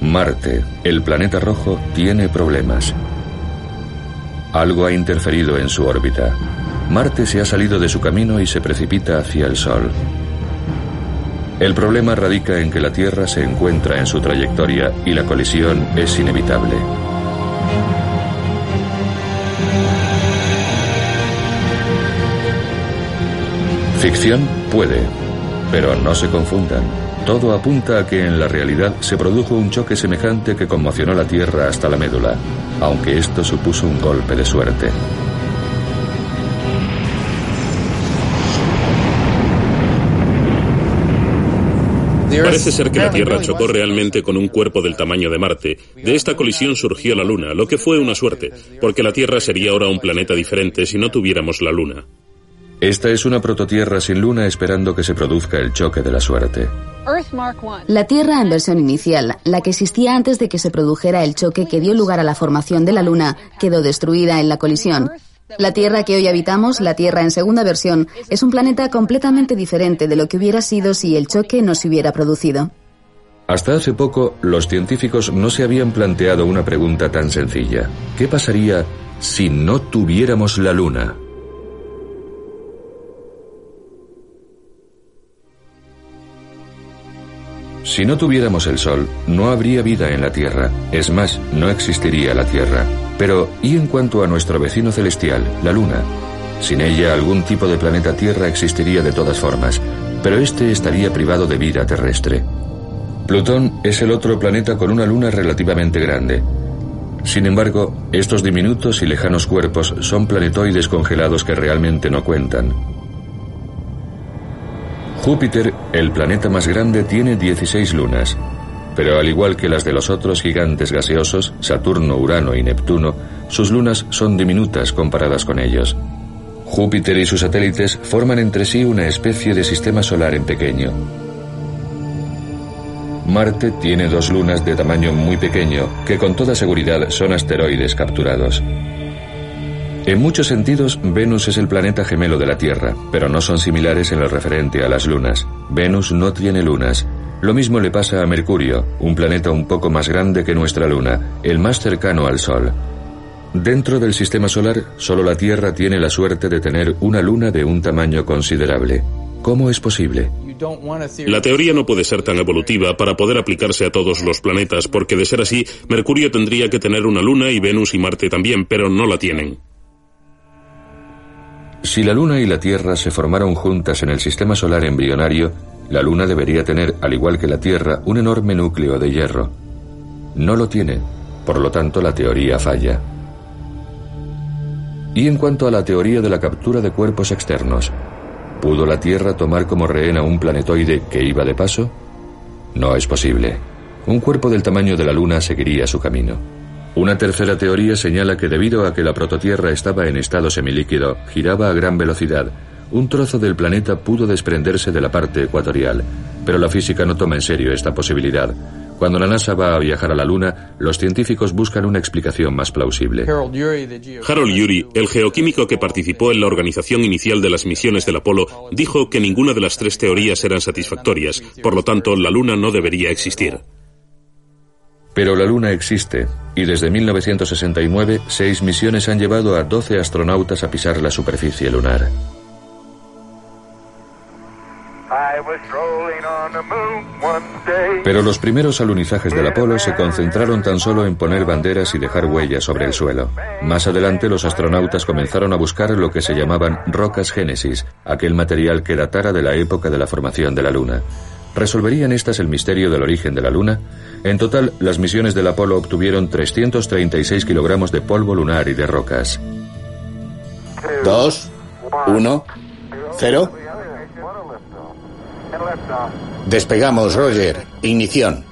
Marte, el planeta rojo, tiene problemas. Algo ha interferido en su órbita. Marte se ha salido de su camino y se precipita hacia el Sol. El problema radica en que la Tierra se encuentra en su trayectoria y la colisión es inevitable. Ficción puede, pero no se confundan. Todo apunta a que en la realidad se produjo un choque semejante que conmocionó la Tierra hasta la médula, aunque esto supuso un golpe de suerte. Parece ser que la Tierra chocó realmente con un cuerpo del tamaño de Marte. De esta colisión surgió la Luna, lo que fue una suerte, porque la Tierra sería ahora un planeta diferente si no tuviéramos la Luna. Esta es una prototierra sin luna esperando que se produzca el choque de la suerte. La Tierra en versión inicial, la que existía antes de que se produjera el choque que dio lugar a la formación de la Luna, quedó destruida en la colisión. La Tierra que hoy habitamos, la Tierra en segunda versión, es un planeta completamente diferente de lo que hubiera sido si el choque no se hubiera producido. Hasta hace poco, los científicos no se habían planteado una pregunta tan sencilla. ¿Qué pasaría si no tuviéramos la Luna? Si no tuviéramos el Sol, no habría vida en la Tierra. Es más, no existiría la Tierra. Pero, ¿y en cuanto a nuestro vecino celestial, la Luna? Sin ella, algún tipo de planeta Tierra existiría de todas formas, pero este estaría privado de vida terrestre. Plutón es el otro planeta con una luna relativamente grande. Sin embargo, estos diminutos y lejanos cuerpos son planetoides congelados que realmente no cuentan. Júpiter, el planeta más grande, tiene 16 lunas, pero al igual que las de los otros gigantes gaseosos, Saturno, Urano y Neptuno, sus lunas son diminutas comparadas con ellos. Júpiter y sus satélites forman entre sí una especie de sistema solar en pequeño. Marte tiene dos lunas de tamaño muy pequeño que con toda seguridad son asteroides capturados. En muchos sentidos, Venus es el planeta gemelo de la Tierra, pero no son similares en lo referente a las lunas. Venus no tiene lunas. Lo mismo le pasa a Mercurio, un planeta un poco más grande que nuestra luna, el más cercano al Sol. Dentro del sistema solar, solo la Tierra tiene la suerte de tener una luna de un tamaño considerable. ¿Cómo es posible? La teoría no puede ser tan evolutiva para poder aplicarse a todos los planetas, porque de ser así, Mercurio tendría que tener una luna y Venus y Marte también, pero no la tienen. Si la Luna y la Tierra se formaron juntas en el sistema solar embrionario, la Luna debería tener, al igual que la Tierra, un enorme núcleo de hierro. No lo tiene, por lo tanto la teoría falla. Y en cuanto a la teoría de la captura de cuerpos externos, ¿pudo la Tierra tomar como rehén a un planetoide que iba de paso? No es posible. Un cuerpo del tamaño de la Luna seguiría su camino. Una tercera teoría señala que debido a que la prototierra estaba en estado semilíquido, giraba a gran velocidad, un trozo del planeta pudo desprenderse de la parte ecuatorial, pero la física no toma en serio esta posibilidad. Cuando la NASA va a viajar a la Luna, los científicos buscan una explicación más plausible. Harold Urey, el geoquímico que participó en la organización inicial de las misiones del Apolo, dijo que ninguna de las tres teorías eran satisfactorias, por lo tanto la Luna no debería existir. Pero la Luna existe, y desde 1969 seis misiones han llevado a 12 astronautas a pisar la superficie lunar. Pero los primeros alunizajes del Apolo se concentraron tan solo en poner banderas y dejar huellas sobre el suelo. Más adelante los astronautas comenzaron a buscar lo que se llamaban rocas génesis, aquel material que datara de la época de la formación de la Luna. ¿Resolverían estas el misterio del origen de la Luna? En total, las misiones del Apolo obtuvieron 336 kilogramos de polvo lunar y de rocas. Dos, uno, cero. Despegamos, Roger. Ignición.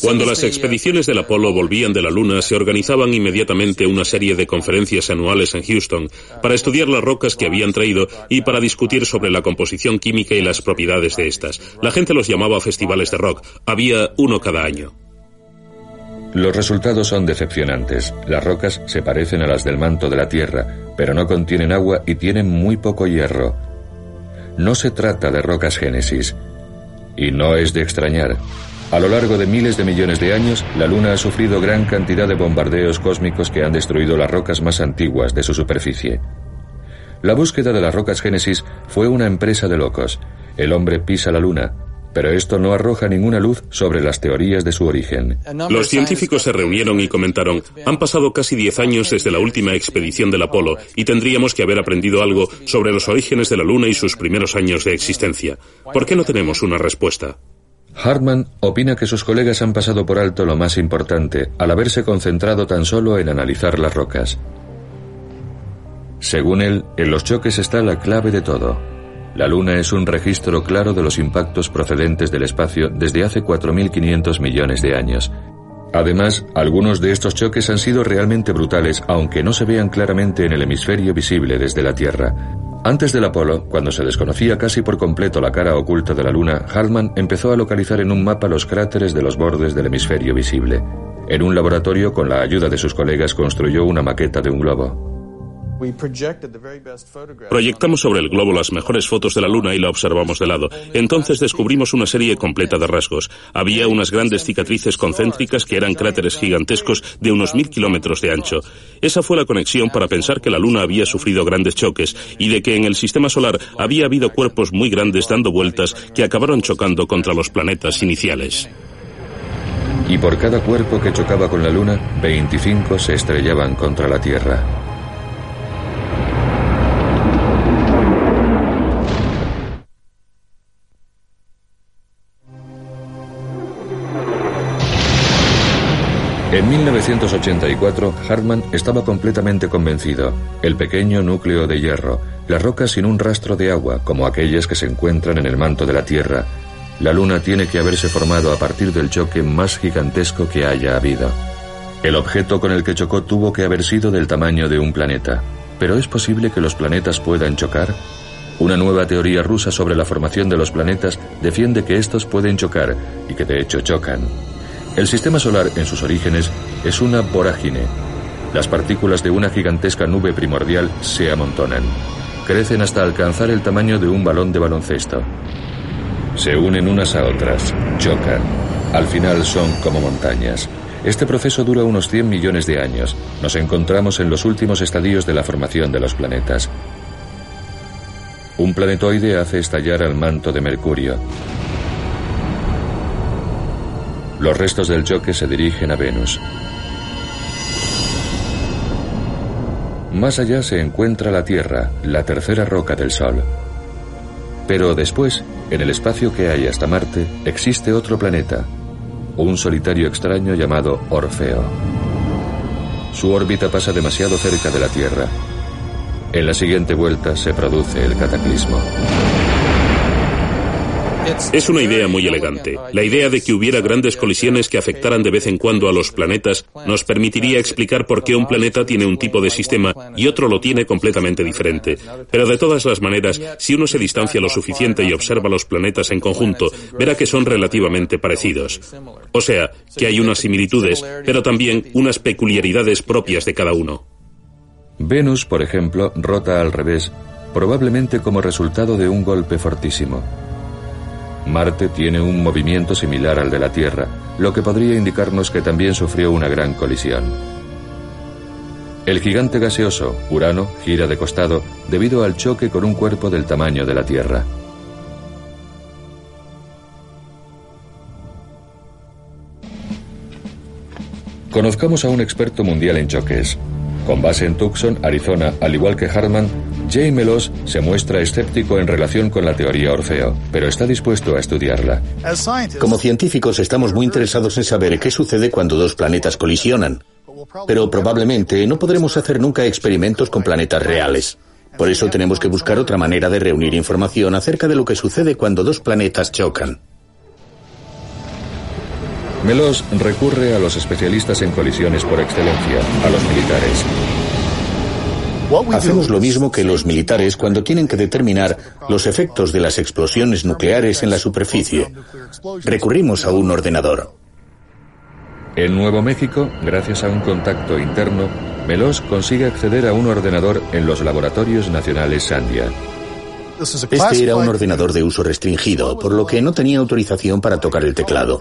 Cuando las expediciones del Apolo volvían de la Luna, se organizaban inmediatamente una serie de conferencias anuales en Houston para estudiar las rocas que habían traído y para discutir sobre la composición química y las propiedades de estas. La gente los llamaba festivales de rock. Había uno cada año. Los resultados son decepcionantes. Las rocas se parecen a las del manto de la Tierra, pero no contienen agua y tienen muy poco hierro. No se trata de rocas génesis. Y no es de extrañar. A lo largo de miles de millones de años, la Luna ha sufrido gran cantidad de bombardeos cósmicos que han destruido las rocas más antiguas de su superficie. La búsqueda de las rocas Génesis fue una empresa de locos. El hombre pisa la Luna, pero esto no arroja ninguna luz sobre las teorías de su origen. Los científicos se reunieron y comentaron, han pasado casi 10 años desde la última expedición del Apolo y tendríamos que haber aprendido algo sobre los orígenes de la Luna y sus primeros años de existencia. ¿Por qué no tenemos una respuesta? Hartman opina que sus colegas han pasado por alto lo más importante al haberse concentrado tan solo en analizar las rocas. Según él, en los choques está la clave de todo. La Luna es un registro claro de los impactos procedentes del espacio desde hace 4.500 millones de años. Además, algunos de estos choques han sido realmente brutales, aunque no se vean claramente en el hemisferio visible desde la Tierra. Antes del Apolo, cuando se desconocía casi por completo la cara oculta de la Luna, Hartman empezó a localizar en un mapa los cráteres de los bordes del hemisferio visible. En un laboratorio, con la ayuda de sus colegas, construyó una maqueta de un globo. Proyectamos sobre el globo las mejores fotos de la Luna y la observamos de lado. Entonces descubrimos una serie completa de rasgos. Había unas grandes cicatrices concéntricas que eran cráteres gigantescos de unos mil kilómetros de ancho. Esa fue la conexión para pensar que la Luna había sufrido grandes choques y de que en el sistema solar había habido cuerpos muy grandes dando vueltas que acabaron chocando contra los planetas iniciales. Y por cada cuerpo que chocaba con la Luna, 25 se estrellaban contra la Tierra. En 1984, Hartman estaba completamente convencido. El pequeño núcleo de hierro, las rocas sin un rastro de agua, como aquellas que se encuentran en el manto de la Tierra. La Luna tiene que haberse formado a partir del choque más gigantesco que haya habido. El objeto con el que chocó tuvo que haber sido del tamaño de un planeta. ¿Pero es posible que los planetas puedan chocar? Una nueva teoría rusa sobre la formación de los planetas defiende que estos pueden chocar y que de hecho chocan. El sistema solar en sus orígenes es una vorágine. Las partículas de una gigantesca nube primordial se amontonan. Crecen hasta alcanzar el tamaño de un balón de baloncesto. Se unen unas a otras, chocan. Al final son como montañas. Este proceso dura unos 100 millones de años. Nos encontramos en los últimos estadios de la formación de los planetas. Un planetoide hace estallar al manto de Mercurio. Los restos del choque se dirigen a Venus. Más allá se encuentra la Tierra, la tercera roca del Sol. Pero después, en el espacio que hay hasta Marte, existe otro planeta, un solitario extraño llamado Orfeo. Su órbita pasa demasiado cerca de la Tierra. En la siguiente vuelta se produce el cataclismo. Es una idea muy elegante. La idea de que hubiera grandes colisiones que afectaran de vez en cuando a los planetas nos permitiría explicar por qué un planeta tiene un tipo de sistema y otro lo tiene completamente diferente. Pero de todas las maneras, si uno se distancia lo suficiente y observa los planetas en conjunto, verá que son relativamente parecidos. O sea, que hay unas similitudes, pero también unas peculiaridades propias de cada uno. Venus, por ejemplo, rota al revés, probablemente como resultado de un golpe fortísimo. Marte tiene un movimiento similar al de la Tierra, lo que podría indicarnos que también sufrió una gran colisión. El gigante gaseoso, Urano, gira de costado debido al choque con un cuerpo del tamaño de la Tierra. Conozcamos a un experto mundial en choques. Con base en Tucson, Arizona, al igual que Hartman, Jay Melos se muestra escéptico en relación con la teoría Orfeo, pero está dispuesto a estudiarla. Como científicos estamos muy interesados en saber qué sucede cuando dos planetas colisionan, pero probablemente no podremos hacer nunca experimentos con planetas reales. Por eso tenemos que buscar otra manera de reunir información acerca de lo que sucede cuando dos planetas chocan. Melos recurre a los especialistas en colisiones por excelencia, a los militares. Hacemos lo mismo que los militares cuando tienen que determinar los efectos de las explosiones nucleares en la superficie. Recurrimos a un ordenador. En Nuevo México, gracias a un contacto interno, Melos consigue acceder a un ordenador en los laboratorios nacionales Sandia. Este era un ordenador de uso restringido, por lo que no tenía autorización para tocar el teclado.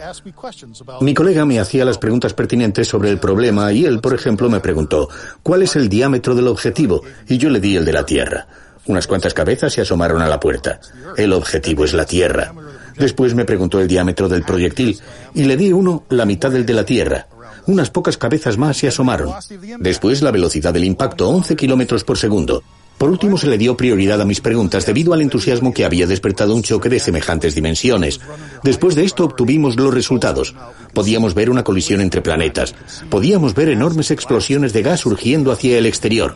Mi colega me hacía las preguntas pertinentes sobre el problema y él, por ejemplo, me preguntó, ¿cuál es el diámetro del objetivo? Y yo le di el de la Tierra. Unas cuantas cabezas se asomaron a la puerta. El objetivo es la Tierra. Después me preguntó el diámetro del proyectil y le di uno la mitad del de la Tierra. Unas pocas cabezas más se asomaron. Después la velocidad del impacto, 11 kilómetros por segundo. Por último, se le dio prioridad a mis preguntas debido al entusiasmo que había despertado un choque de semejantes dimensiones. Después de esto obtuvimos los resultados. Podíamos ver una colisión entre planetas. Podíamos ver enormes explosiones de gas surgiendo hacia el exterior.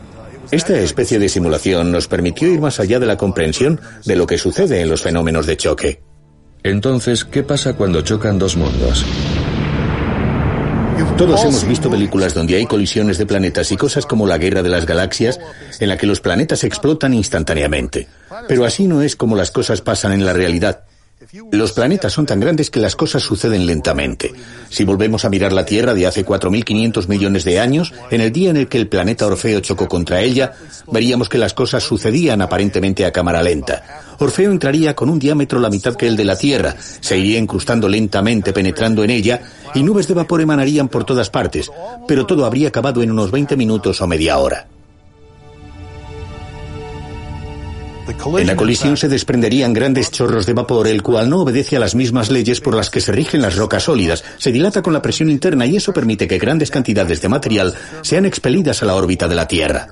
Esta especie de simulación nos permitió ir más allá de la comprensión de lo que sucede en los fenómenos de choque. Entonces, ¿qué pasa cuando chocan dos mundos? Todos hemos visto películas donde hay colisiones de planetas y cosas como la Guerra de las Galaxias, en la que los planetas explotan instantáneamente. Pero así no es como las cosas pasan en la realidad. Los planetas son tan grandes que las cosas suceden lentamente. Si volvemos a mirar la Tierra de hace 4.500 millones de años, en el día en el que el planeta Orfeo chocó contra ella, veríamos que las cosas sucedían aparentemente a cámara lenta. Orfeo entraría con un diámetro la mitad que el de la Tierra, se iría incrustando lentamente penetrando en ella y nubes de vapor emanarían por todas partes, pero todo habría acabado en unos 20 minutos o media hora. En la colisión se desprenderían grandes chorros de vapor, el cual no obedece a las mismas leyes por las que se rigen las rocas sólidas. Se dilata con la presión interna y eso permite que grandes cantidades de material sean expelidas a la órbita de la Tierra.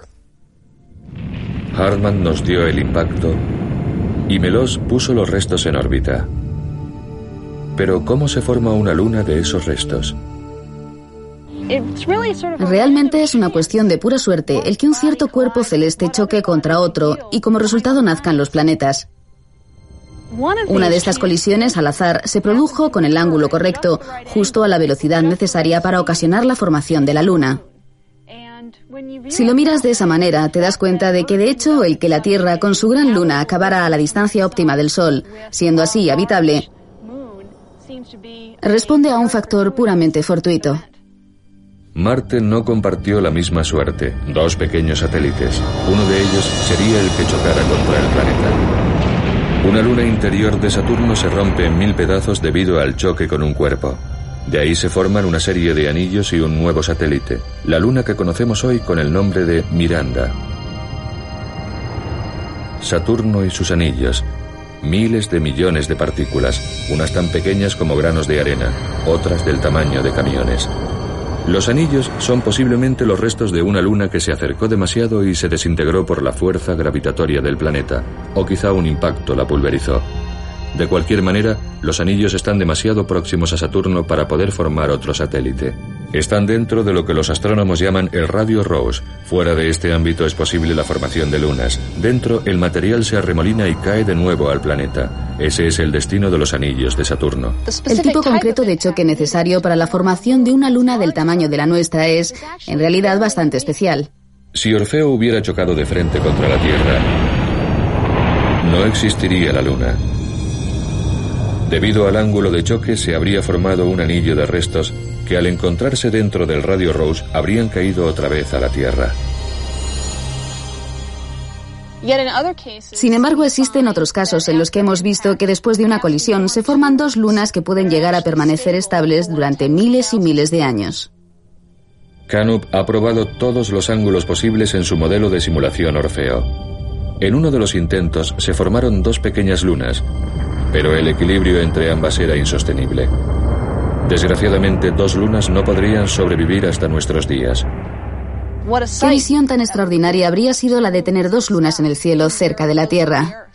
Hartman nos dio el impacto y Melos puso los restos en órbita. Pero ¿cómo se forma una luna de esos restos? Realmente es una cuestión de pura suerte el que un cierto cuerpo celeste choque contra otro y como resultado nazcan los planetas. Una de estas colisiones al azar se produjo con el ángulo correcto, justo a la velocidad necesaria para ocasionar la formación de la Luna. Si lo miras de esa manera, te das cuenta de que de hecho el que la Tierra con su gran luna acabara a la distancia óptima del Sol, siendo así habitable, responde a un factor puramente fortuito. Marte no compartió la misma suerte, dos pequeños satélites. Uno de ellos sería el que chocara contra el planeta. Una luna interior de Saturno se rompe en mil pedazos debido al choque con un cuerpo. De ahí se forman una serie de anillos y un nuevo satélite, la luna que conocemos hoy con el nombre de Miranda. Saturno y sus anillos, miles de millones de partículas, unas tan pequeñas como granos de arena, otras del tamaño de camiones. Los anillos son posiblemente los restos de una luna que se acercó demasiado y se desintegró por la fuerza gravitatoria del planeta, o quizá un impacto la pulverizó. De cualquier manera, los anillos están demasiado próximos a Saturno para poder formar otro satélite. Están dentro de lo que los astrónomos llaman el radio Rose. Fuera de este ámbito es posible la formación de lunas. Dentro, el material se arremolina y cae de nuevo al planeta. Ese es el destino de los anillos de Saturno. El tipo concreto de choque necesario para la formación de una luna del tamaño de la nuestra es, en realidad, bastante especial. Si Orfeo hubiera chocado de frente contra la Tierra, no existiría la luna. Debido al ángulo de choque se habría formado un anillo de restos que al encontrarse dentro del radio Rose habrían caído otra vez a la Tierra. Sin embargo, existen otros casos en los que hemos visto que después de una colisión se forman dos lunas que pueden llegar a permanecer estables durante miles y miles de años. Canup ha probado todos los ángulos posibles en su modelo de simulación Orfeo. En uno de los intentos se formaron dos pequeñas lunas, pero el equilibrio entre ambas era insostenible. Desgraciadamente, dos lunas no podrían sobrevivir hasta nuestros días. ¿Qué visión tan extraordinaria habría sido la de tener dos lunas en el cielo cerca de la Tierra?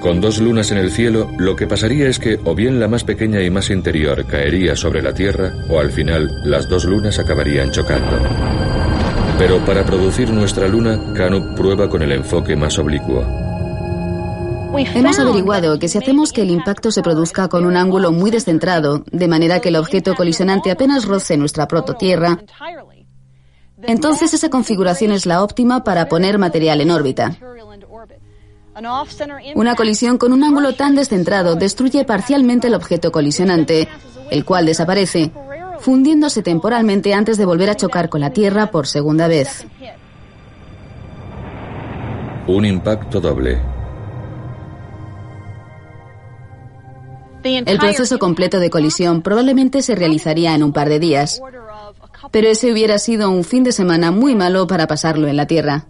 Con dos lunas en el cielo, lo que pasaría es que o bien la más pequeña y más interior caería sobre la Tierra, o al final las dos lunas acabarían chocando. Pero para producir nuestra luna, Canup prueba con el enfoque más oblicuo. Hemos averiguado que si hacemos que el impacto se produzca con un ángulo muy descentrado, de manera que el objeto colisionante apenas roce nuestra prototierra, entonces esa configuración es la óptima para poner material en órbita. Una colisión con un ángulo tan descentrado destruye parcialmente el objeto colisionante, el cual desaparece, fundiéndose temporalmente antes de volver a chocar con la Tierra por segunda vez. Un impacto doble. El proceso completo de colisión probablemente se realizaría en un par de días, pero ese hubiera sido un fin de semana muy malo para pasarlo en la Tierra.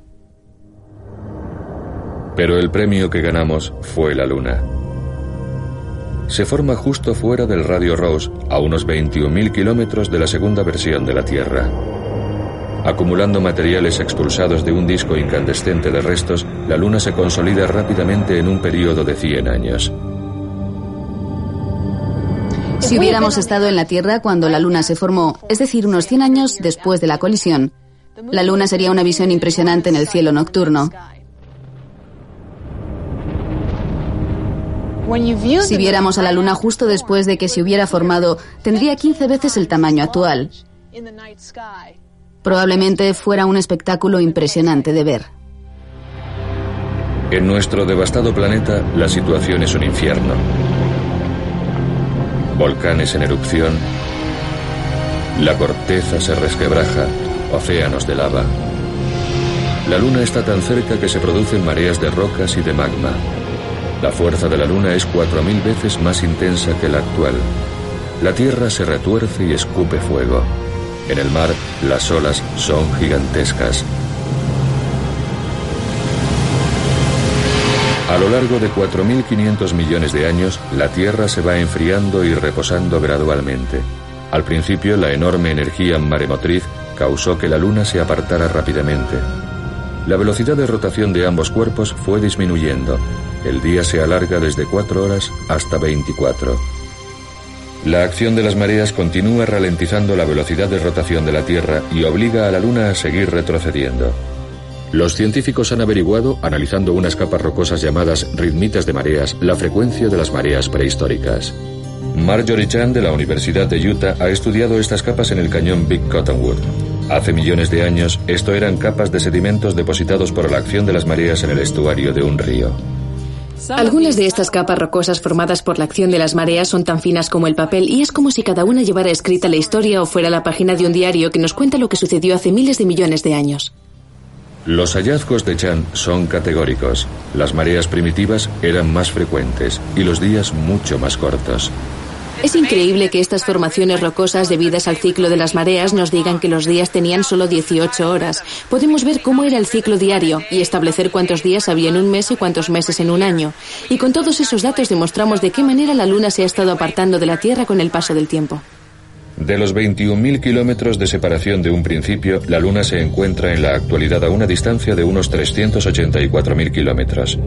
Pero el premio que ganamos fue la Luna. Se forma justo fuera del radio Rose, a unos 21.000 kilómetros de la segunda versión de la Tierra. Acumulando materiales expulsados de un disco incandescente de restos, la Luna se consolida rápidamente en un periodo de 100 años. Si hubiéramos estado en la Tierra cuando la Luna se formó, es decir, unos 100 años después de la colisión, la Luna sería una visión impresionante en el cielo nocturno. Si viéramos a la Luna justo después de que se hubiera formado, tendría 15 veces el tamaño actual. Probablemente fuera un espectáculo impresionante de ver. En nuestro devastado planeta, la situación es un infierno volcanes en erupción, la corteza se resquebraja, océanos de lava. La luna está tan cerca que se producen mareas de rocas y de magma. La fuerza de la luna es cuatro mil veces más intensa que la actual. La tierra se retuerce y escupe fuego. En el mar, las olas son gigantescas. A lo largo de 4.500 millones de años, la Tierra se va enfriando y reposando gradualmente. Al principio, la enorme energía maremotriz causó que la Luna se apartara rápidamente. La velocidad de rotación de ambos cuerpos fue disminuyendo. El día se alarga desde 4 horas hasta 24. La acción de las mareas continúa ralentizando la velocidad de rotación de la Tierra y obliga a la Luna a seguir retrocediendo. Los científicos han averiguado, analizando unas capas rocosas llamadas ritmitas de mareas, la frecuencia de las mareas prehistóricas. Marjorie Chan de la Universidad de Utah ha estudiado estas capas en el cañón Big Cottonwood. Hace millones de años, esto eran capas de sedimentos depositados por la acción de las mareas en el estuario de un río. Algunas de estas capas rocosas formadas por la acción de las mareas son tan finas como el papel y es como si cada una llevara escrita la historia o fuera la página de un diario que nos cuenta lo que sucedió hace miles de millones de años. Los hallazgos de Chan son categóricos. Las mareas primitivas eran más frecuentes y los días mucho más cortos. Es increíble que estas formaciones rocosas debidas al ciclo de las mareas nos digan que los días tenían solo 18 horas. Podemos ver cómo era el ciclo diario y establecer cuántos días había en un mes y cuántos meses en un año. Y con todos esos datos demostramos de qué manera la Luna se ha estado apartando de la Tierra con el paso del tiempo. De los 21.000 kilómetros de separación de un principio, la Luna se encuentra en la actualidad a una distancia de unos 384.000 kilómetros.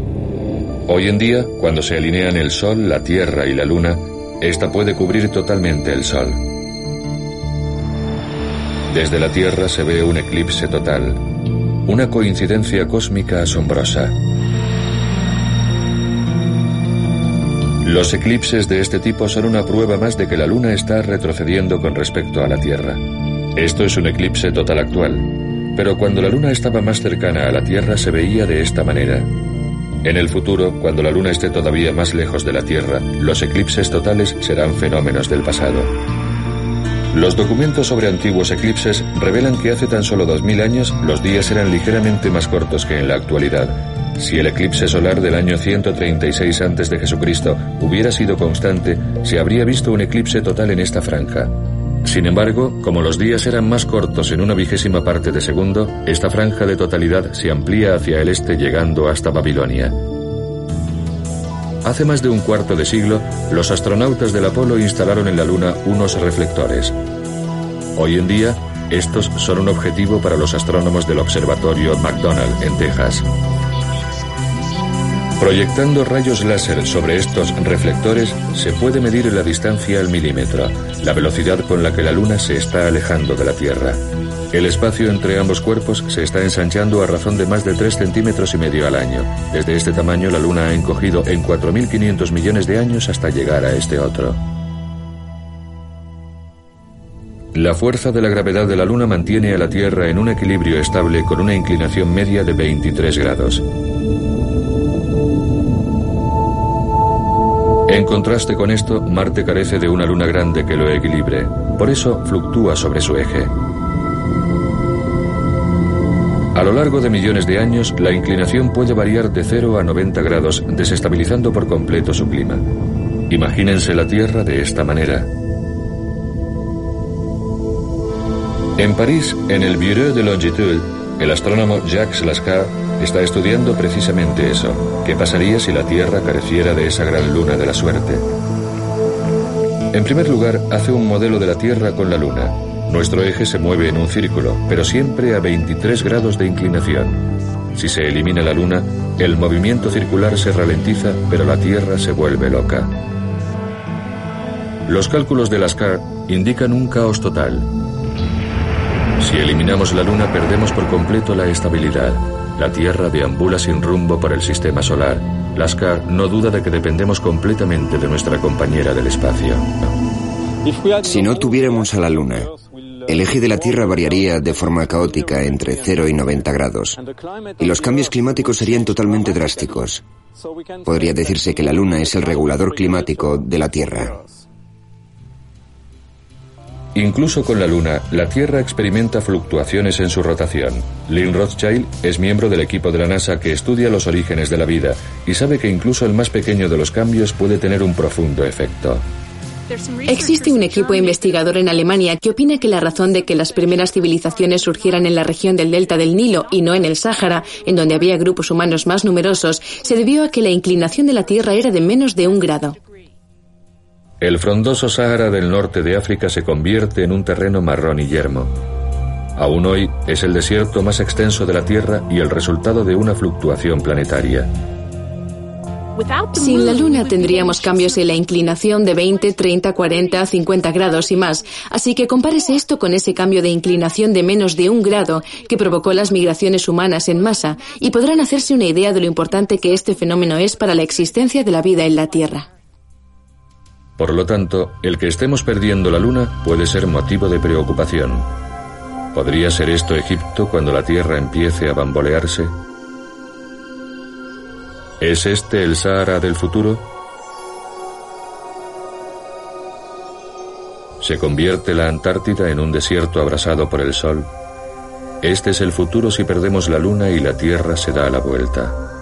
Hoy en día, cuando se alinean el Sol, la Tierra y la Luna, esta puede cubrir totalmente el Sol. Desde la Tierra se ve un eclipse total, una coincidencia cósmica asombrosa. Los eclipses de este tipo son una prueba más de que la Luna está retrocediendo con respecto a la Tierra. Esto es un eclipse total actual, pero cuando la Luna estaba más cercana a la Tierra se veía de esta manera. En el futuro, cuando la Luna esté todavía más lejos de la Tierra, los eclipses totales serán fenómenos del pasado. Los documentos sobre antiguos eclipses revelan que hace tan solo 2000 años los días eran ligeramente más cortos que en la actualidad, si el eclipse solar del año 136 a.C. hubiera sido constante, se habría visto un eclipse total en esta franja. Sin embargo, como los días eran más cortos en una vigésima parte de segundo, esta franja de totalidad se amplía hacia el este llegando hasta Babilonia. Hace más de un cuarto de siglo, los astronautas del Apolo instalaron en la Luna unos reflectores. Hoy en día, estos son un objetivo para los astrónomos del Observatorio McDonald en Texas. Proyectando rayos láser sobre estos reflectores se puede medir la distancia al milímetro, la velocidad con la que la Luna se está alejando de la Tierra. El espacio entre ambos cuerpos se está ensanchando a razón de más de 3 centímetros y medio al año. Desde este tamaño la Luna ha encogido en 4.500 millones de años hasta llegar a este otro. La fuerza de la gravedad de la Luna mantiene a la Tierra en un equilibrio estable con una inclinación media de 23 grados. En contraste con esto, Marte carece de una luna grande que lo equilibre. Por eso fluctúa sobre su eje. A lo largo de millones de años, la inclinación puede variar de 0 a 90 grados, desestabilizando por completo su clima. Imagínense la Tierra de esta manera. En París, en el Bureau de Longitude, el astrónomo Jacques Lascar está estudiando precisamente eso. ¿Qué pasaría si la Tierra careciera de esa gran luna de la suerte? En primer lugar, hace un modelo de la Tierra con la Luna. Nuestro eje se mueve en un círculo, pero siempre a 23 grados de inclinación. Si se elimina la Luna, el movimiento circular se ralentiza, pero la Tierra se vuelve loca. Los cálculos de Lascar indican un caos total. Si eliminamos la Luna, perdemos por completo la estabilidad. La Tierra deambula sin rumbo por el sistema solar. Lascar no duda de que dependemos completamente de nuestra compañera del espacio. Si no tuviéramos a la Luna, el eje de la Tierra variaría de forma caótica entre 0 y 90 grados, y los cambios climáticos serían totalmente drásticos. Podría decirse que la Luna es el regulador climático de la Tierra. Incluso con la Luna, la Tierra experimenta fluctuaciones en su rotación. Lynn Rothschild es miembro del equipo de la NASA que estudia los orígenes de la vida y sabe que incluso el más pequeño de los cambios puede tener un profundo efecto. Existe un equipo investigador en Alemania que opina que la razón de que las primeras civilizaciones surgieran en la región del delta del Nilo y no en el Sáhara, en donde había grupos humanos más numerosos, se debió a que la inclinación de la Tierra era de menos de un grado. El frondoso Sáhara del norte de África se convierte en un terreno marrón y yermo. Aún hoy es el desierto más extenso de la Tierra y el resultado de una fluctuación planetaria. Sin la Luna tendríamos cambios en la inclinación de 20, 30, 40, 50 grados y más, así que compárese esto con ese cambio de inclinación de menos de un grado que provocó las migraciones humanas en masa y podrán hacerse una idea de lo importante que este fenómeno es para la existencia de la vida en la Tierra. Por lo tanto, el que estemos perdiendo la luna puede ser motivo de preocupación. ¿Podría ser esto Egipto cuando la tierra empiece a bambolearse? ¿Es este el Sahara del futuro? ¿Se convierte la Antártida en un desierto abrasado por el sol? Este es el futuro si perdemos la luna y la tierra se da la vuelta.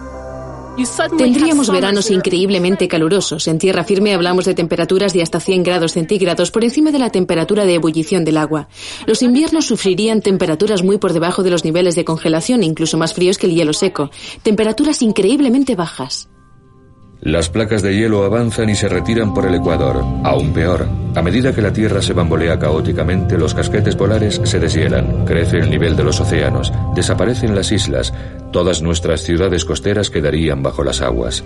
Tendríamos veranos increíblemente calurosos. En tierra firme hablamos de temperaturas de hasta 100 grados centígrados por encima de la temperatura de ebullición del agua. Los inviernos sufrirían temperaturas muy por debajo de los niveles de congelación, incluso más fríos que el hielo seco. Temperaturas increíblemente bajas. Las placas de hielo avanzan y se retiran por el Ecuador. Aún peor, a medida que la Tierra se bambolea caóticamente, los casquetes polares se deshielan, crece el nivel de los océanos, desaparecen las islas, todas nuestras ciudades costeras quedarían bajo las aguas.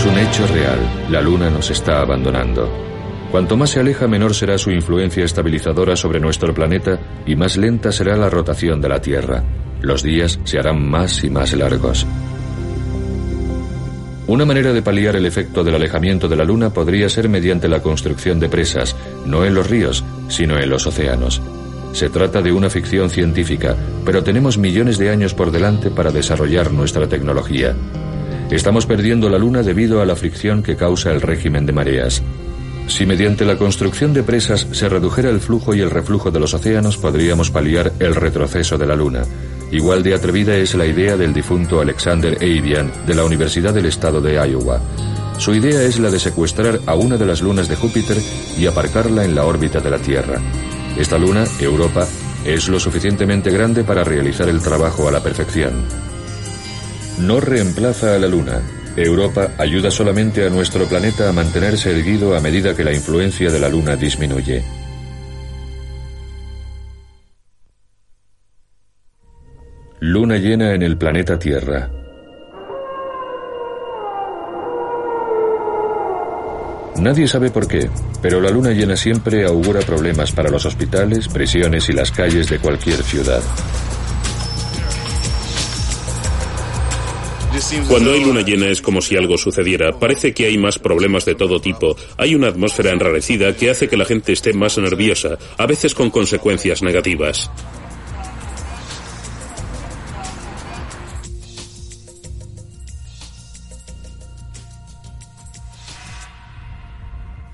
Es un hecho real, la Luna nos está abandonando. Cuanto más se aleja, menor será su influencia estabilizadora sobre nuestro planeta y más lenta será la rotación de la Tierra. Los días se harán más y más largos. Una manera de paliar el efecto del alejamiento de la Luna podría ser mediante la construcción de presas, no en los ríos, sino en los océanos. Se trata de una ficción científica, pero tenemos millones de años por delante para desarrollar nuestra tecnología. Estamos perdiendo la Luna debido a la fricción que causa el régimen de mareas. Si mediante la construcción de presas se redujera el flujo y el reflujo de los océanos, podríamos paliar el retroceso de la Luna. Igual de atrevida es la idea del difunto Alexander Avian de la Universidad del Estado de Iowa. Su idea es la de secuestrar a una de las lunas de Júpiter y aparcarla en la órbita de la Tierra. Esta luna, Europa, es lo suficientemente grande para realizar el trabajo a la perfección. No reemplaza a la Luna. Europa ayuda solamente a nuestro planeta a mantenerse erguido a medida que la influencia de la Luna disminuye. Luna llena en el planeta Tierra. Nadie sabe por qué, pero la luna llena siempre augura problemas para los hospitales, prisiones y las calles de cualquier ciudad. Cuando hay luna llena es como si algo sucediera. Parece que hay más problemas de todo tipo. Hay una atmósfera enrarecida que hace que la gente esté más nerviosa, a veces con consecuencias negativas.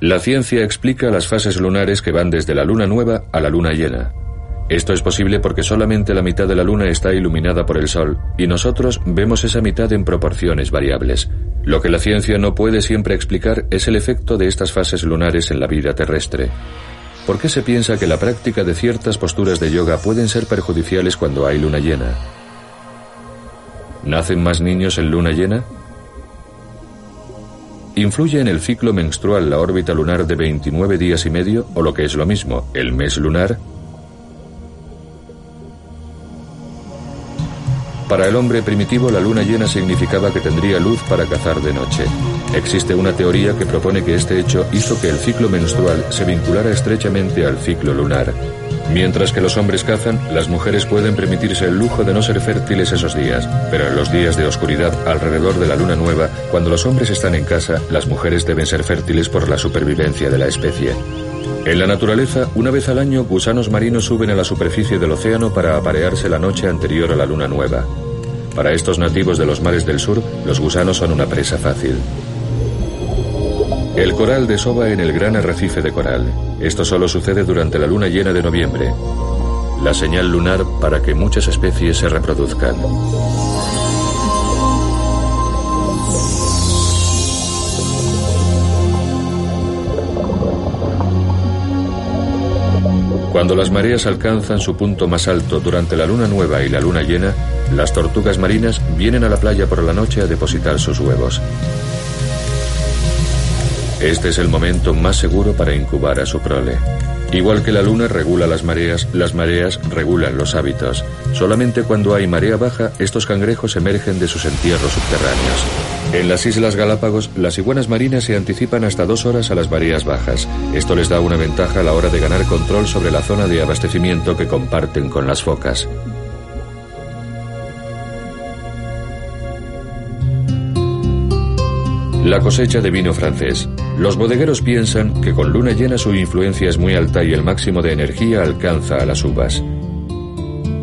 La ciencia explica las fases lunares que van desde la luna nueva a la luna llena. Esto es posible porque solamente la mitad de la luna está iluminada por el sol y nosotros vemos esa mitad en proporciones variables. Lo que la ciencia no puede siempre explicar es el efecto de estas fases lunares en la vida terrestre. ¿Por qué se piensa que la práctica de ciertas posturas de yoga pueden ser perjudiciales cuando hay luna llena? ¿Nacen más niños en luna llena? ¿Influye en el ciclo menstrual la órbita lunar de 29 días y medio o lo que es lo mismo, el mes lunar? Para el hombre primitivo la luna llena significaba que tendría luz para cazar de noche. Existe una teoría que propone que este hecho hizo que el ciclo menstrual se vinculara estrechamente al ciclo lunar. Mientras que los hombres cazan, las mujeres pueden permitirse el lujo de no ser fértiles esos días, pero en los días de oscuridad alrededor de la luna nueva, cuando los hombres están en casa, las mujeres deben ser fértiles por la supervivencia de la especie. En la naturaleza, una vez al año, gusanos marinos suben a la superficie del océano para aparearse la noche anterior a la luna nueva. Para estos nativos de los mares del sur, los gusanos son una presa fácil. El coral desova en el gran arrecife de coral. Esto solo sucede durante la luna llena de noviembre, la señal lunar para que muchas especies se reproduzcan. Cuando las mareas alcanzan su punto más alto durante la luna nueva y la luna llena, las tortugas marinas vienen a la playa por la noche a depositar sus huevos. Este es el momento más seguro para incubar a su prole. Igual que la luna regula las mareas, las mareas regulan los hábitos. Solamente cuando hay marea baja, estos cangrejos emergen de sus entierros subterráneos. En las Islas Galápagos, las iguanas marinas se anticipan hasta dos horas a las mareas bajas. Esto les da una ventaja a la hora de ganar control sobre la zona de abastecimiento que comparten con las focas. La cosecha de vino francés. Los bodegueros piensan que con luna llena su influencia es muy alta y el máximo de energía alcanza a las uvas.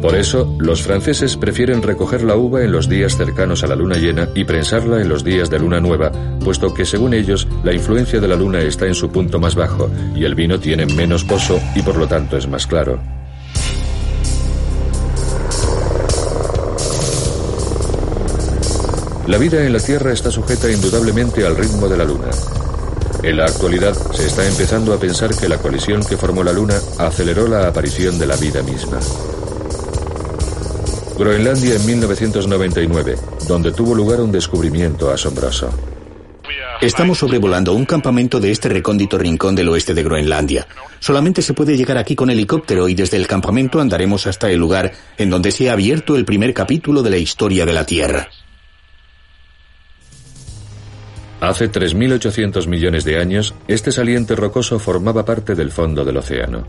Por eso, los franceses prefieren recoger la uva en los días cercanos a la luna llena y prensarla en los días de luna nueva, puesto que según ellos, la influencia de la luna está en su punto más bajo y el vino tiene menos pozo y por lo tanto es más claro. La vida en la Tierra está sujeta indudablemente al ritmo de la Luna. En la actualidad se está empezando a pensar que la colisión que formó la Luna aceleró la aparición de la vida misma. Groenlandia en 1999, donde tuvo lugar un descubrimiento asombroso. Estamos sobrevolando un campamento de este recóndito rincón del oeste de Groenlandia. Solamente se puede llegar aquí con helicóptero y desde el campamento andaremos hasta el lugar en donde se ha abierto el primer capítulo de la historia de la Tierra. Hace 3.800 millones de años, este saliente rocoso formaba parte del fondo del océano.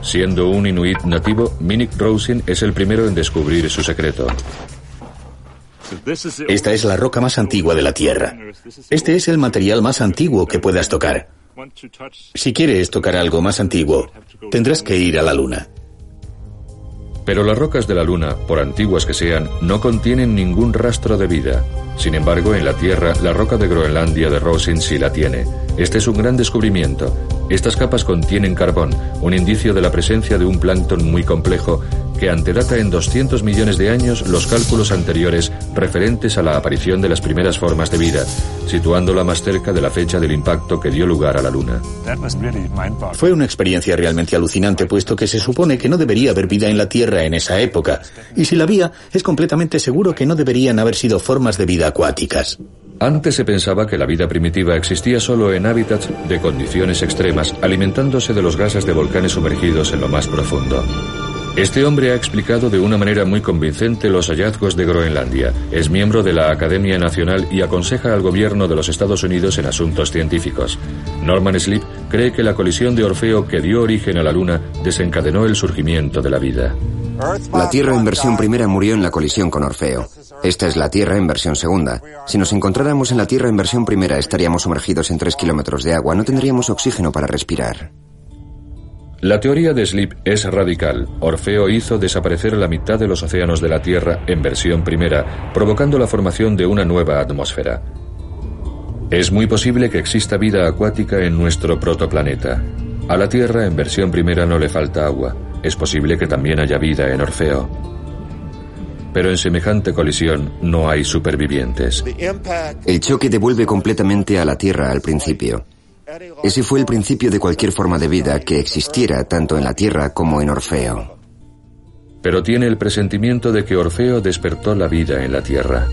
Siendo un inuit nativo, Minik Rosin es el primero en descubrir su secreto. Esta es la roca más antigua de la Tierra. Este es el material más antiguo que puedas tocar. Si quieres tocar algo más antiguo, tendrás que ir a la Luna. Pero las rocas de la Luna, por antiguas que sean, no contienen ningún rastro de vida. Sin embargo, en la Tierra, la roca de Groenlandia de Rosin sí la tiene. Este es un gran descubrimiento. Estas capas contienen carbón, un indicio de la presencia de un plancton muy complejo que antedata en 200 millones de años los cálculos anteriores referentes a la aparición de las primeras formas de vida, situándola más cerca de la fecha del impacto que dio lugar a la Luna. Fue una experiencia realmente alucinante, puesto que se supone que no debería haber vida en la Tierra en esa época, y si la había, es completamente seguro que no deberían haber sido formas de vida acuáticas. Antes se pensaba que la vida primitiva existía solo en hábitats de condiciones extremas, alimentándose de los gases de volcanes sumergidos en lo más profundo. Este hombre ha explicado de una manera muy convincente los hallazgos de Groenlandia. Es miembro de la Academia Nacional y aconseja al gobierno de los Estados Unidos en asuntos científicos. Norman Sleep cree que la colisión de Orfeo que dio origen a la Luna desencadenó el surgimiento de la vida. La Tierra en versión primera murió en la colisión con Orfeo. Esta es la Tierra en versión segunda. Si nos encontráramos en la Tierra en versión primera, estaríamos sumergidos en 3 kilómetros de agua. No tendríamos oxígeno para respirar. La teoría de Sleep es radical. Orfeo hizo desaparecer la mitad de los océanos de la Tierra en versión primera, provocando la formación de una nueva atmósfera. Es muy posible que exista vida acuática en nuestro protoplaneta. A la Tierra en versión primera no le falta agua. Es posible que también haya vida en Orfeo. Pero en semejante colisión no hay supervivientes. El choque devuelve completamente a la Tierra al principio. Ese fue el principio de cualquier forma de vida que existiera tanto en la Tierra como en Orfeo. Pero tiene el presentimiento de que Orfeo despertó la vida en la Tierra.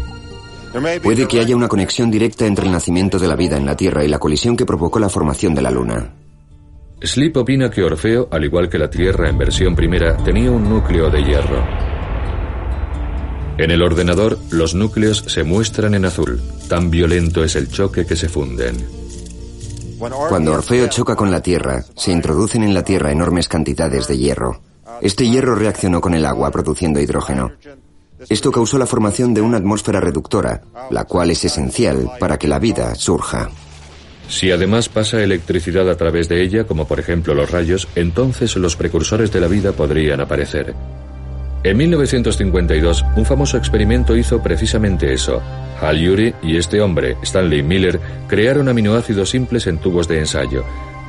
Puede que haya una conexión directa entre el nacimiento de la vida en la Tierra y la colisión que provocó la formación de la Luna. Sleep opina que Orfeo, al igual que la Tierra en versión primera, tenía un núcleo de hierro. En el ordenador, los núcleos se muestran en azul. Tan violento es el choque que se funden. Cuando Orfeo choca con la Tierra, se introducen en la Tierra enormes cantidades de hierro. Este hierro reaccionó con el agua produciendo hidrógeno. Esto causó la formación de una atmósfera reductora, la cual es esencial para que la vida surja. Si además pasa electricidad a través de ella, como por ejemplo los rayos, entonces los precursores de la vida podrían aparecer. En 1952, un famoso experimento hizo precisamente eso. Hal Urey y este hombre, Stanley Miller, crearon aminoácidos simples en tubos de ensayo.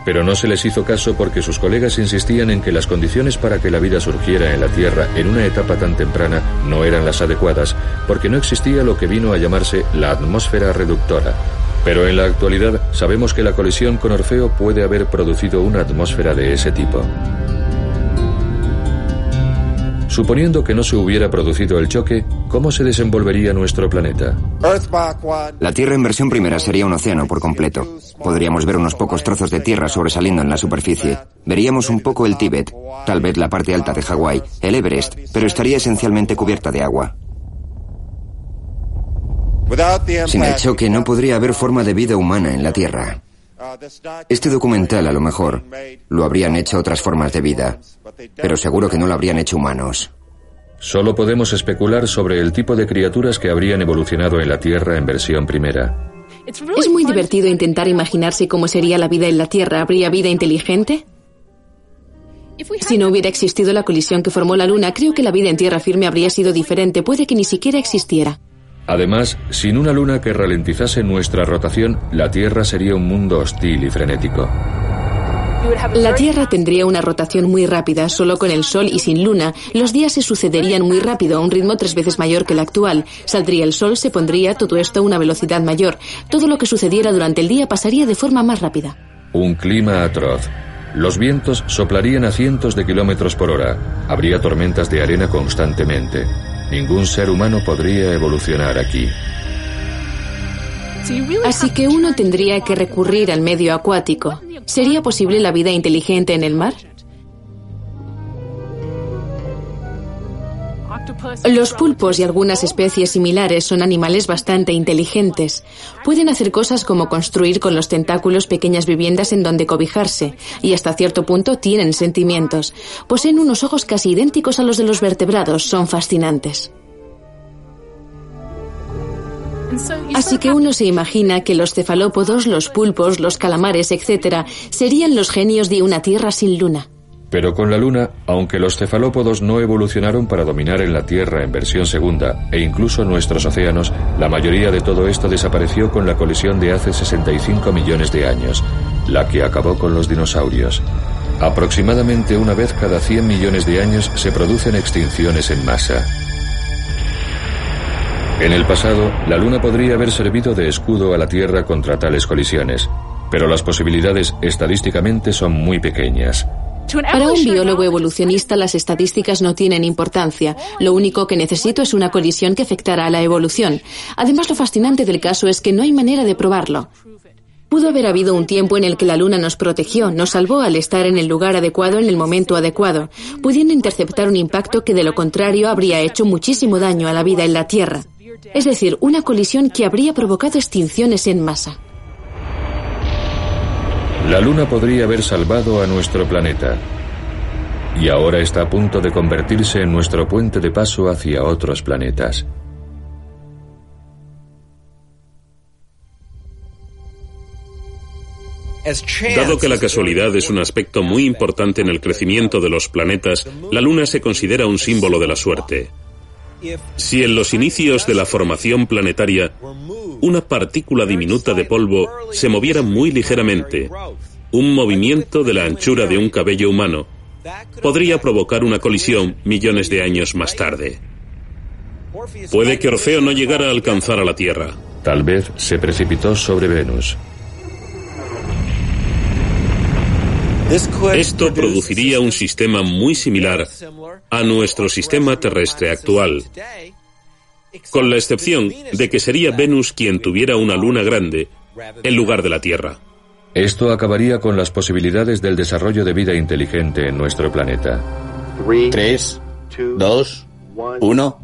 Pero no se les hizo caso porque sus colegas insistían en que las condiciones para que la vida surgiera en la Tierra en una etapa tan temprana no eran las adecuadas, porque no existía lo que vino a llamarse la atmósfera reductora, pero en la actualidad sabemos que la colisión con Orfeo puede haber producido una atmósfera de ese tipo. Suponiendo que no se hubiera producido el choque, ¿cómo se desenvolvería nuestro planeta? La Tierra en versión primera sería un océano por completo. Podríamos ver unos pocos trozos de tierra sobresaliendo en la superficie. Veríamos un poco el Tíbet, tal vez la parte alta de Hawái, el Everest, pero estaría esencialmente cubierta de agua. Sin el choque no podría haber forma de vida humana en la Tierra. Este documental, a lo mejor, lo habrían hecho otras formas de vida, pero seguro que no lo habrían hecho humanos. Solo podemos especular sobre el tipo de criaturas que habrían evolucionado en la Tierra en versión primera. Es muy divertido intentar imaginarse cómo sería la vida en la Tierra. ¿Habría vida inteligente? Si no hubiera existido la colisión que formó la Luna, creo que la vida en tierra firme habría sido diferente. Puede que ni siquiera existiera. Además, sin una luna que ralentizase nuestra rotación, la Tierra sería un mundo hostil y frenético. La Tierra tendría una rotación muy rápida, solo con el Sol y sin luna. Los días se sucederían muy rápido, a un ritmo tres veces mayor que el actual. Saldría el Sol, se pondría todo esto a una velocidad mayor. Todo lo que sucediera durante el día pasaría de forma más rápida. Un clima atroz. Los vientos soplarían a cientos de kilómetros por hora. Habría tormentas de arena constantemente. Ningún ser humano podría evolucionar aquí. Así que uno tendría que recurrir al medio acuático. ¿Sería posible la vida inteligente en el mar? Los pulpos y algunas especies similares son animales bastante inteligentes. Pueden hacer cosas como construir con los tentáculos pequeñas viviendas en donde cobijarse, y hasta cierto punto tienen sentimientos. Poseen unos ojos casi idénticos a los de los vertebrados, son fascinantes. Así que uno se imagina que los cefalópodos, los pulpos, los calamares, etc., serían los genios de una Tierra sin luna. Pero con la Luna, aunque los cefalópodos no evolucionaron para dominar en la Tierra en versión segunda, e incluso nuestros océanos, la mayoría de todo esto desapareció con la colisión de hace 65 millones de años, la que acabó con los dinosaurios. Aproximadamente una vez cada 100 millones de años se producen extinciones en masa. En el pasado, la Luna podría haber servido de escudo a la Tierra contra tales colisiones, pero las posibilidades estadísticamente son muy pequeñas. Para un biólogo evolucionista las estadísticas no tienen importancia. Lo único que necesito es una colisión que afectara a la evolución. Además, lo fascinante del caso es que no hay manera de probarlo. Pudo haber habido un tiempo en el que la Luna nos protegió, nos salvó al estar en el lugar adecuado en el momento adecuado, pudiendo interceptar un impacto que de lo contrario habría hecho muchísimo daño a la vida en la Tierra. Es decir, una colisión que habría provocado extinciones en masa. La Luna podría haber salvado a nuestro planeta. y ahora está a punto de convertirse en nuestro puente de paso hacia otros planetas. Dado que la casualidad es un aspecto muy importante en el crecimiento de los planetas, la Luna se considera un símbolo de la suerte. Si en los inicios de la formación planetaria una partícula diminuta de polvo se moviera muy ligeramente, un movimiento de la anchura de un cabello humano, podría provocar una colisión millones de años más tarde. Puede que Orfeo no llegara a alcanzar a la Tierra. Tal vez se precipitó sobre Venus. Esto produciría un sistema muy similar a nuestro sistema terrestre actual, con la excepción de que sería Venus quien tuviera una luna grande en lugar de la Tierra. Esto acabaría con las posibilidades del desarrollo de vida inteligente en nuestro planeta. 3, 2, 1,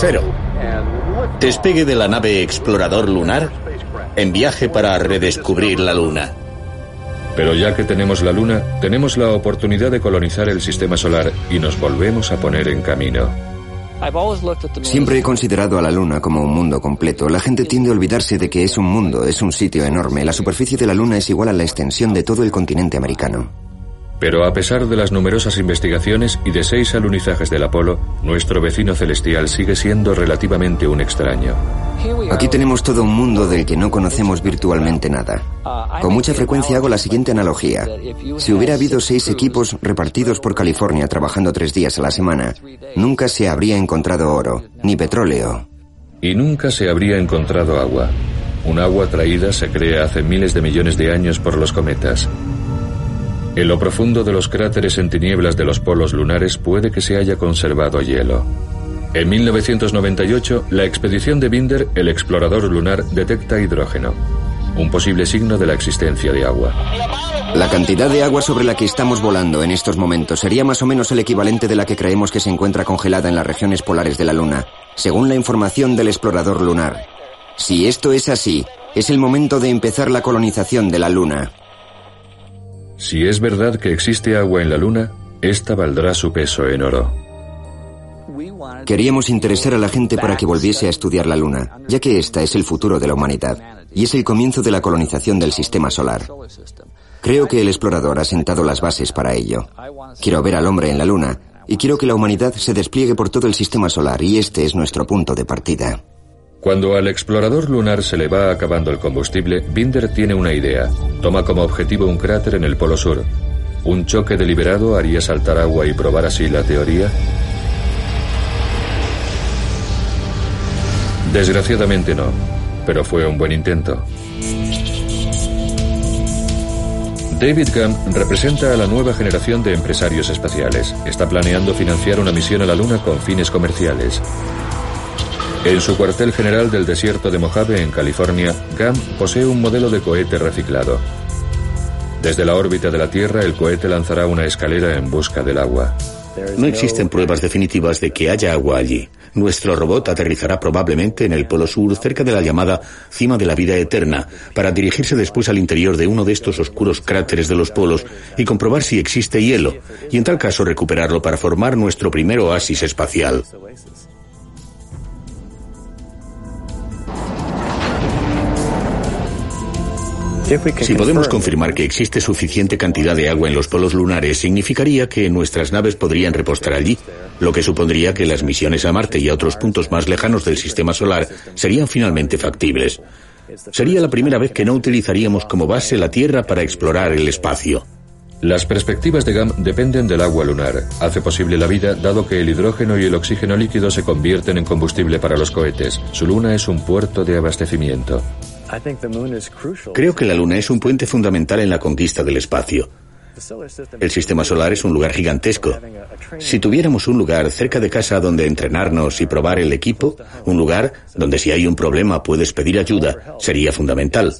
0. Despegue de la nave explorador lunar en viaje para redescubrir la Luna. Pero ya que tenemos la Luna, tenemos la oportunidad de colonizar el sistema solar y nos volvemos a poner en camino. Siempre he considerado a la Luna como un mundo completo. La gente tiende a olvidarse de que es un mundo, es un sitio enorme. La superficie de la Luna es igual a la extensión de todo el continente americano. Pero a pesar de las numerosas investigaciones y de seis alunizajes del Apolo, nuestro vecino celestial sigue siendo relativamente un extraño. Aquí tenemos todo un mundo del que no conocemos virtualmente nada. Con mucha frecuencia hago la siguiente analogía. Si hubiera habido seis equipos repartidos por California trabajando tres días a la semana, nunca se habría encontrado oro, ni petróleo. Y nunca se habría encontrado agua. Un agua traída se crea hace miles de millones de años por los cometas. En lo profundo de los cráteres en tinieblas de los polos lunares puede que se haya conservado hielo. En 1998, la expedición de Binder, el explorador lunar, detecta hidrógeno, un posible signo de la existencia de agua. La cantidad de agua sobre la que estamos volando en estos momentos sería más o menos el equivalente de la que creemos que se encuentra congelada en las regiones polares de la Luna, según la información del explorador lunar. Si esto es así, es el momento de empezar la colonización de la Luna. Si es verdad que existe agua en la Luna, esta valdrá su peso en oro. Queríamos interesar a la gente para que volviese a estudiar la Luna, ya que esta es el futuro de la humanidad y es el comienzo de la colonización del sistema solar. Creo que el explorador ha sentado las bases para ello. Quiero ver al hombre en la Luna y quiero que la humanidad se despliegue por todo el sistema solar y este es nuestro punto de partida. Cuando al explorador lunar se le va acabando el combustible, Binder tiene una idea. Toma como objetivo un cráter en el Polo Sur. ¿Un choque deliberado haría saltar agua y probar así la teoría? Desgraciadamente no, pero fue un buen intento. David Gump representa a la nueva generación de empresarios espaciales. Está planeando financiar una misión a la Luna con fines comerciales. En su cuartel general del desierto de Mojave, en California, Gump posee un modelo de cohete reciclado. Desde la órbita de la Tierra, el cohete lanzará una escalera en busca del agua. No existen pruebas definitivas de que haya agua allí. Nuestro robot aterrizará probablemente en el Polo Sur, cerca de la llamada cima de la vida eterna, para dirigirse después al interior de uno de estos oscuros cráteres de los polos y comprobar si existe hielo, y en tal caso recuperarlo para formar nuestro primer oasis espacial. Si podemos confirmar que existe suficiente cantidad de agua en los polos lunares, significaría que nuestras naves podrían repostar allí, lo que supondría que las misiones a Marte y a otros puntos más lejanos del sistema solar serían finalmente factibles. Sería la primera vez que no utilizaríamos como base la Tierra para explorar el espacio. Las perspectivas de GAM dependen del agua lunar. Hace posible la vida dado que el hidrógeno y el oxígeno líquido se convierten en combustible para los cohetes. Su luna es un puerto de abastecimiento. Creo que la Luna es un puente fundamental en la conquista del espacio. El sistema solar es un lugar gigantesco. Si tuviéramos un lugar cerca de casa donde entrenarnos y probar el equipo, un lugar donde si hay un problema puedes pedir ayuda, sería fundamental.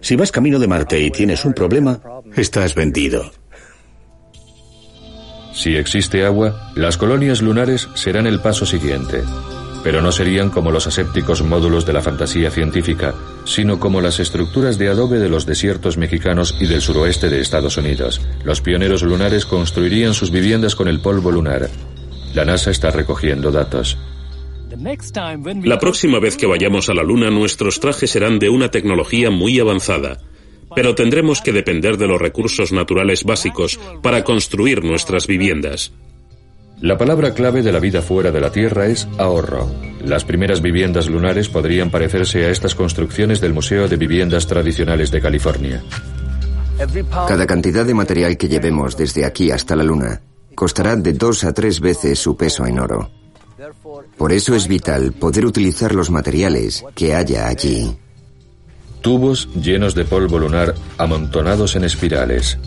Si vas camino de Marte y tienes un problema, estás vendido. Si existe agua, las colonias lunares serán el paso siguiente. Pero no serían como los asépticos módulos de la fantasía científica, sino como las estructuras de adobe de los desiertos mexicanos y del suroeste de Estados Unidos. Los pioneros lunares construirían sus viviendas con el polvo lunar. La NASA está recogiendo datos. La próxima vez que vayamos a la Luna, nuestros trajes serán de una tecnología muy avanzada pero tendremos que depender de los recursos naturales básicos para construir nuestras viviendas. La palabra clave de la vida fuera de la Tierra es ahorro. Las primeras viviendas lunares podrían parecerse a estas construcciones del Museo de Viviendas Tradicionales de California. Cada cantidad de material que llevemos desde aquí hasta la Luna costará de dos a tres veces su peso en oro. Por eso es vital poder utilizar los materiales que haya allí. Tubos llenos de polvo lunar amontonados en espirales.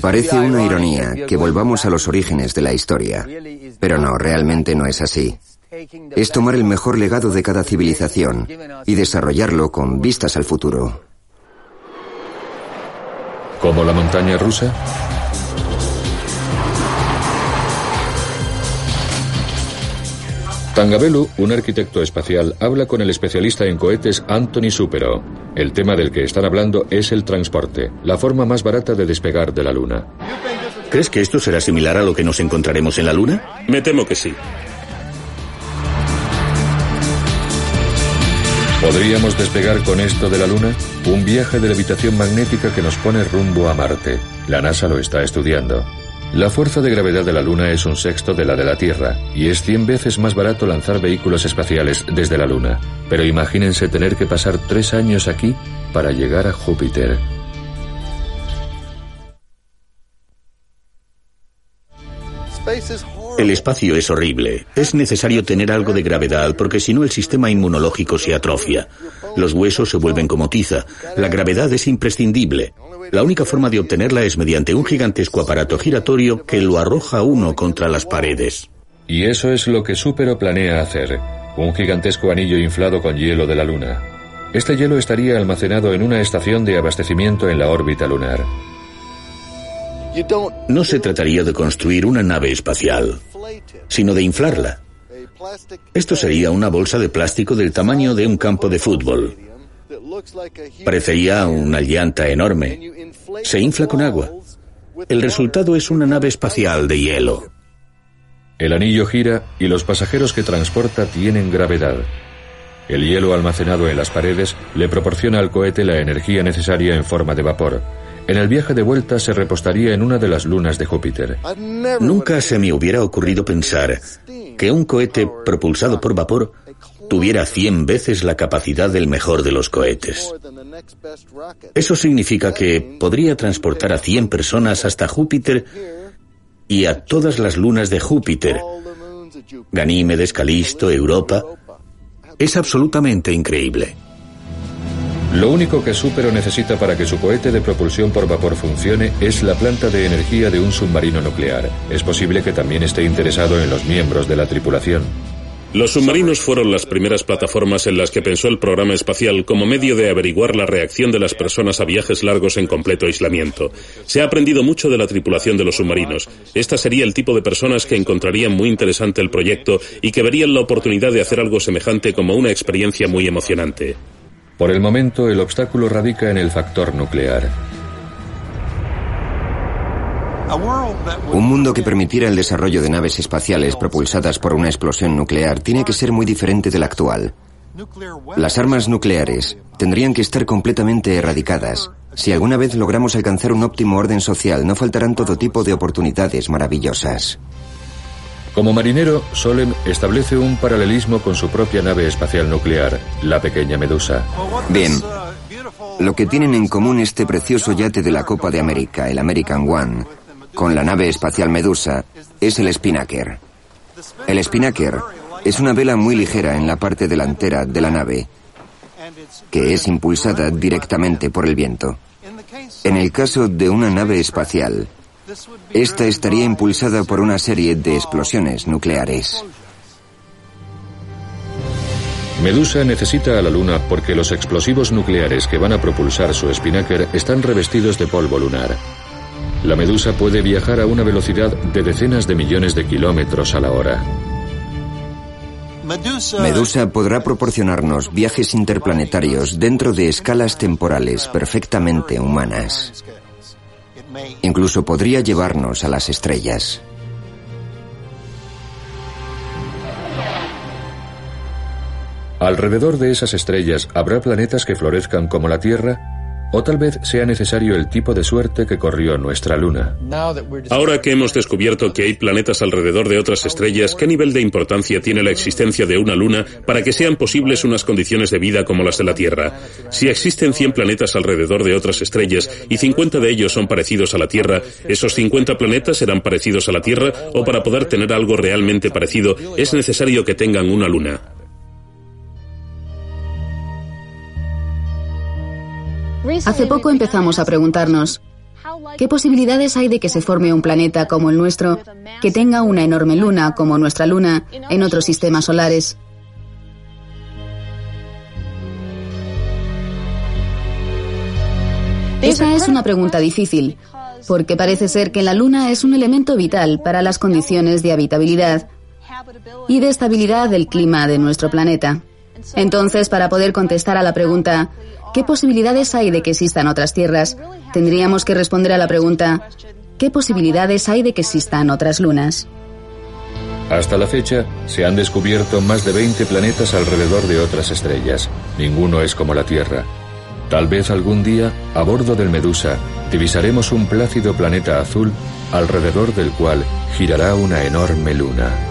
Parece una ironía que volvamos a los orígenes de la historia, pero no, realmente no es así. Es tomar el mejor legado de cada civilización y desarrollarlo con vistas al futuro. ¿Como la montaña rusa? Tangabelu, un arquitecto espacial, habla con el especialista en cohetes Anthony Supero. El tema del que están hablando es el transporte, la forma más barata de despegar de la Luna. ¿Crees que esto será similar a lo que nos encontraremos en la Luna? Me temo que sí. ¿Podríamos despegar con esto de la Luna? Un viaje de levitación magnética que nos pone rumbo a Marte. La NASA lo está estudiando. La fuerza de gravedad de la Luna es un sexto de la de la Tierra, y es 100 veces más barato lanzar vehículos espaciales desde la Luna. Pero imagínense tener que pasar tres años aquí para llegar a Júpiter. El espacio es horrible. Es necesario tener algo de gravedad porque si no el sistema inmunológico se atrofia. Los huesos se vuelven como tiza. La gravedad es imprescindible. La única forma de obtenerla es mediante un gigantesco aparato giratorio que lo arroja uno contra las paredes. Y eso es lo que Supero planea hacer. Un gigantesco anillo inflado con hielo de la Luna. Este hielo estaría almacenado en una estación de abastecimiento en la órbita lunar. No se trataría de construir una nave espacial, sino de inflarla. Esto sería una bolsa de plástico del tamaño de un campo de fútbol. Parecería una llanta enorme. Se infla con agua. El resultado es una nave espacial de hielo. El anillo gira y los pasajeros que transporta tienen gravedad. El hielo almacenado en las paredes le proporciona al cohete la energía necesaria en forma de vapor. En el viaje de vuelta se repostaría en una de las lunas de Júpiter. Nunca se me hubiera ocurrido pensar que un cohete propulsado por vapor tuviera 100 veces la capacidad del mejor de los cohetes. Eso significa que podría transportar a 100 personas hasta Júpiter y a todas las lunas de Júpiter, Ganímedes, Calisto, Europa. Es absolutamente increíble. Lo único que Supero necesita para que su cohete de propulsión por vapor funcione es la planta de energía de un submarino nuclear. Es posible que también esté interesado en los miembros de la tripulación. Los submarinos fueron las primeras plataformas en las que pensó el programa espacial como medio de averiguar la reacción de las personas a viajes largos en completo aislamiento. Se ha aprendido mucho de la tripulación de los submarinos. Esta sería el tipo de personas que encontrarían muy interesante el proyecto y que verían la oportunidad de hacer algo semejante como una experiencia muy emocionante. Por el momento, el obstáculo radica en el factor nuclear. Un mundo que permitiera el desarrollo de naves espaciales propulsadas por una explosión nuclear tiene que ser muy diferente del actual. Las armas nucleares tendrían que estar completamente erradicadas. Si alguna vez logramos alcanzar un óptimo orden social, no faltarán todo tipo de oportunidades maravillosas. Como marinero, Solem establece un paralelismo con su propia nave espacial nuclear, la pequeña Medusa. Bien, lo que tienen en común este precioso yate de la Copa de América, el American One, con la nave espacial Medusa es el Spinnaker. El Spinnaker es una vela muy ligera en la parte delantera de la nave, que es impulsada directamente por el viento. En el caso de una nave espacial, esta estaría impulsada por una serie de explosiones nucleares. Medusa necesita a la Luna porque los explosivos nucleares que van a propulsar su Spinnaker están revestidos de polvo lunar. La medusa puede viajar a una velocidad de decenas de millones de kilómetros a la hora. Medusa podrá proporcionarnos viajes interplanetarios dentro de escalas temporales perfectamente humanas. Incluso podría llevarnos a las estrellas. Alrededor de esas estrellas habrá planetas que florezcan como la Tierra o tal vez sea necesario el tipo de suerte que corrió nuestra luna. Ahora que hemos descubierto que hay planetas alrededor de otras estrellas, ¿qué nivel de importancia tiene la existencia de una luna para que sean posibles unas condiciones de vida como las de la Tierra? Si existen 100 planetas alrededor de otras estrellas y 50 de ellos son parecidos a la Tierra, ¿esos 50 planetas serán parecidos a la Tierra o para poder tener algo realmente parecido es necesario que tengan una luna? Hace poco empezamos a preguntarnos, ¿qué posibilidades hay de que se forme un planeta como el nuestro, que tenga una enorme luna como nuestra luna en otros sistemas solares? Esa es una pregunta difícil, porque parece ser que la luna es un elemento vital para las condiciones de habitabilidad y de estabilidad del clima de nuestro planeta. Entonces, para poder contestar a la pregunta, ¿qué posibilidades hay de que existan otras tierras? Tendríamos que responder a la pregunta, ¿qué posibilidades hay de que existan otras lunas? Hasta la fecha, se han descubierto más de 20 planetas alrededor de otras estrellas. Ninguno es como la Tierra. Tal vez algún día, a bordo del Medusa, divisaremos un plácido planeta azul alrededor del cual girará una enorme luna.